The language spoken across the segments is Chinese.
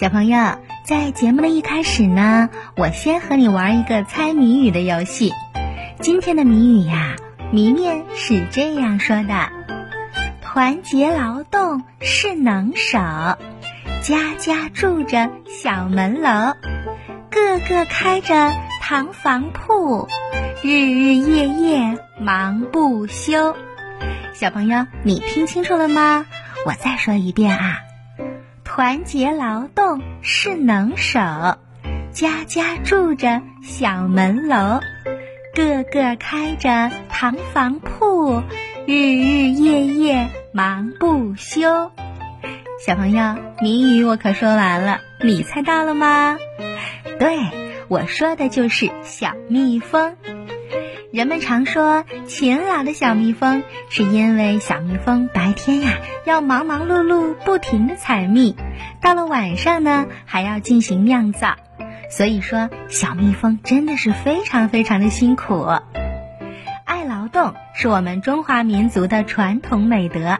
小朋友，在节目的一开始呢，我先和你玩一个猜谜语的游戏。今天的谜语呀，谜面是这样说的：团结劳动是能手，家家住着小门楼，个个开着糖房铺，日日夜夜忙不休。小朋友，你听清楚了吗？我再说一遍啊。团结劳动是能手，家家住着小门楼，个个开着糖房铺，日日夜夜忙不休。小朋友，谜语我可说完了，你猜到了吗？对，我说的就是小蜜蜂。人们常说，勤劳的小蜜蜂是因为小蜜蜂白天呀要忙忙碌碌，不停的采蜜，到了晚上呢还要进行酿造，所以说小蜜蜂真的是非常非常的辛苦。爱劳动是我们中华民族的传统美德，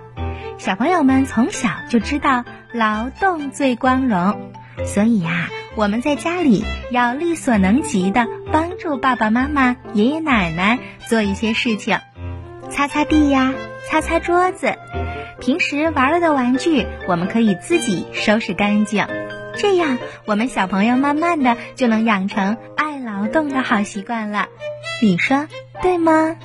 小朋友们从小就知道劳动最光荣，所以呀。我们在家里要力所能及的帮助爸爸妈妈、爷爷奶奶做一些事情，擦擦地呀，擦擦桌子。平时玩了的玩具，我们可以自己收拾干净。这样，我们小朋友慢慢的就能养成爱劳动的好习惯了。你说对吗？